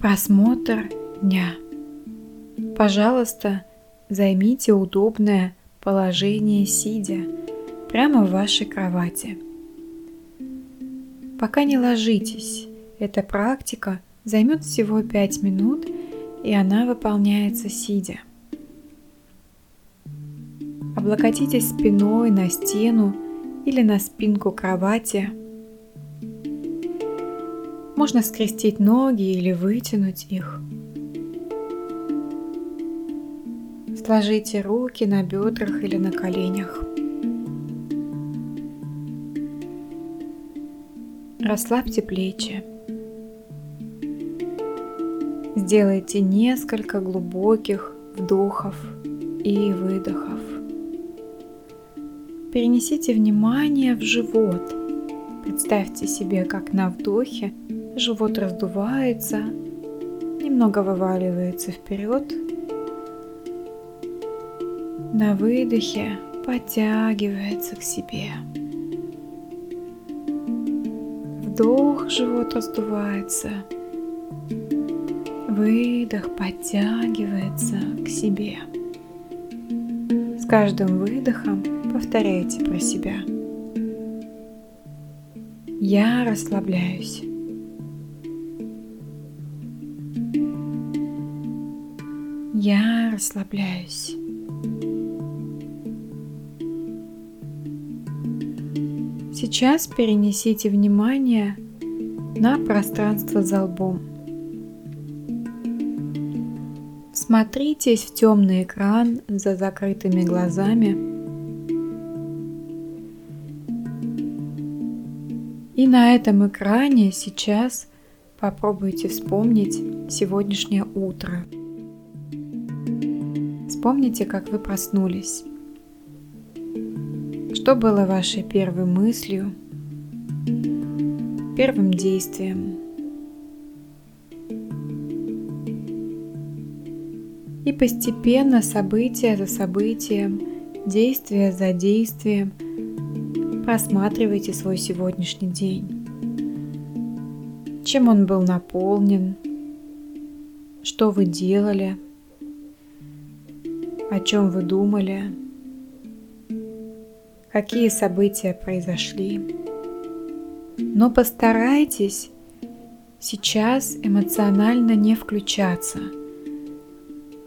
Просмотр дня. Пожалуйста, займите удобное положение сидя прямо в вашей кровати. Пока не ложитесь, эта практика займет всего 5 минут и она выполняется сидя. Облокотитесь спиной на стену или на спинку кровати. Можно скрестить ноги или вытянуть их. Сложите руки на бедрах или на коленях. Расслабьте плечи. Сделайте несколько глубоких вдохов и выдохов. Перенесите внимание в живот. Представьте себе, как на вдохе живот раздувается, немного вываливается вперед. На выдохе подтягивается к себе. Вдох, живот раздувается. Выдох подтягивается к себе. С каждым выдохом повторяйте про себя. Я расслабляюсь. Я расслабляюсь. Сейчас перенесите внимание на пространство за лбом. Смотритесь в темный экран за закрытыми глазами. И на этом экране сейчас попробуйте вспомнить сегодняшнее утро. Вспомните, как вы проснулись. Что было вашей первой мыслью, первым действием? И постепенно, событие за событием, действие за действием, просматривайте свой сегодняшний день. Чем он был наполнен, что вы делали, о чем вы думали, какие события произошли. Но постарайтесь сейчас эмоционально не включаться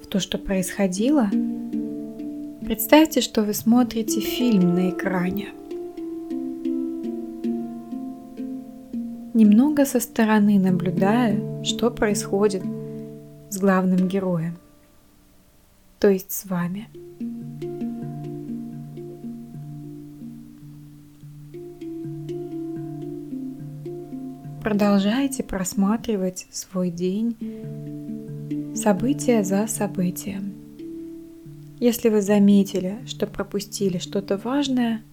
в то, что происходило. Представьте, что вы смотрите фильм на экране. Немного со стороны наблюдая, что происходит с главным героем, то есть с вами. Продолжайте просматривать свой день событие за событием. Если вы заметили, что пропустили что-то важное,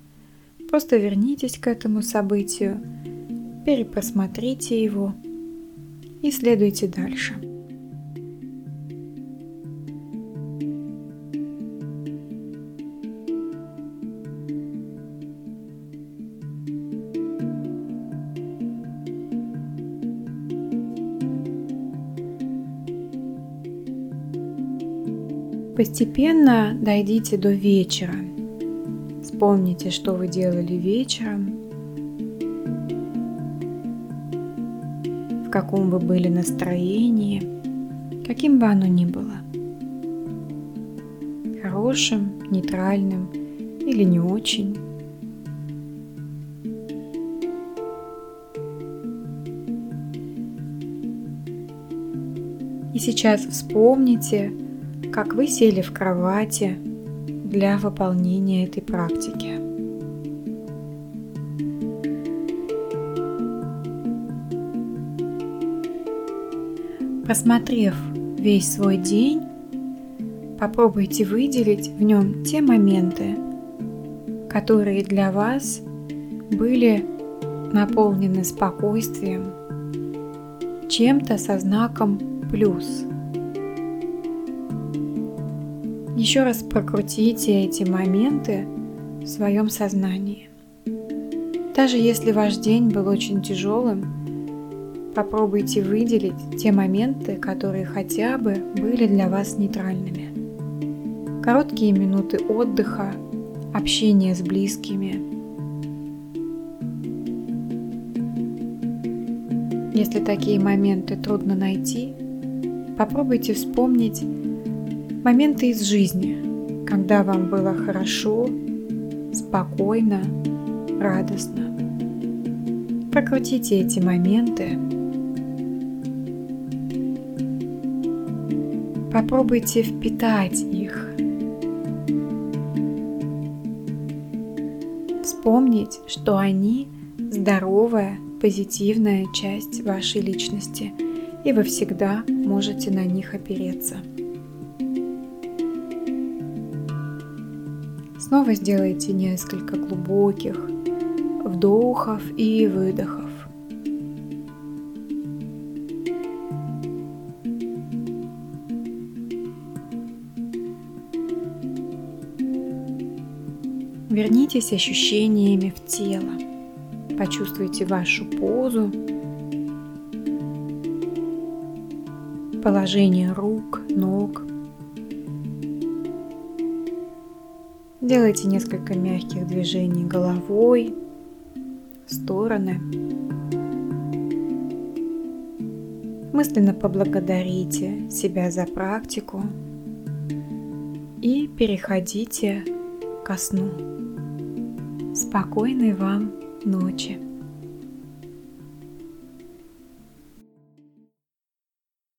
просто вернитесь к этому событию, перепросмотрите его и следуйте дальше. Постепенно дойдите до вечера. Вспомните, что вы делали вечером, в каком вы были настроении, каким бы оно ни было. Хорошим, нейтральным или не очень. И сейчас вспомните, как вы сели в кровати для выполнения этой практики. Просмотрев весь свой день, попробуйте выделить в нем те моменты, которые для вас были наполнены спокойствием, чем-то со знаком плюс – Еще раз прокрутите эти моменты в своем сознании. Даже если ваш день был очень тяжелым, попробуйте выделить те моменты, которые хотя бы были для вас нейтральными. Короткие минуты отдыха, общение с близкими. Если такие моменты трудно найти, попробуйте вспомнить моменты из жизни, когда вам было хорошо, спокойно, радостно. Прокрутите эти моменты. Попробуйте впитать их. Вспомнить, что они здоровая, позитивная часть вашей личности, и вы всегда можете на них опереться. Снова сделайте несколько глубоких вдохов и выдохов. Вернитесь ощущениями в тело. Почувствуйте вашу позу, положение рук, ног. Делайте несколько мягких движений головой, стороны. Мысленно поблагодарите себя за практику и переходите ко сну. Спокойной вам ночи!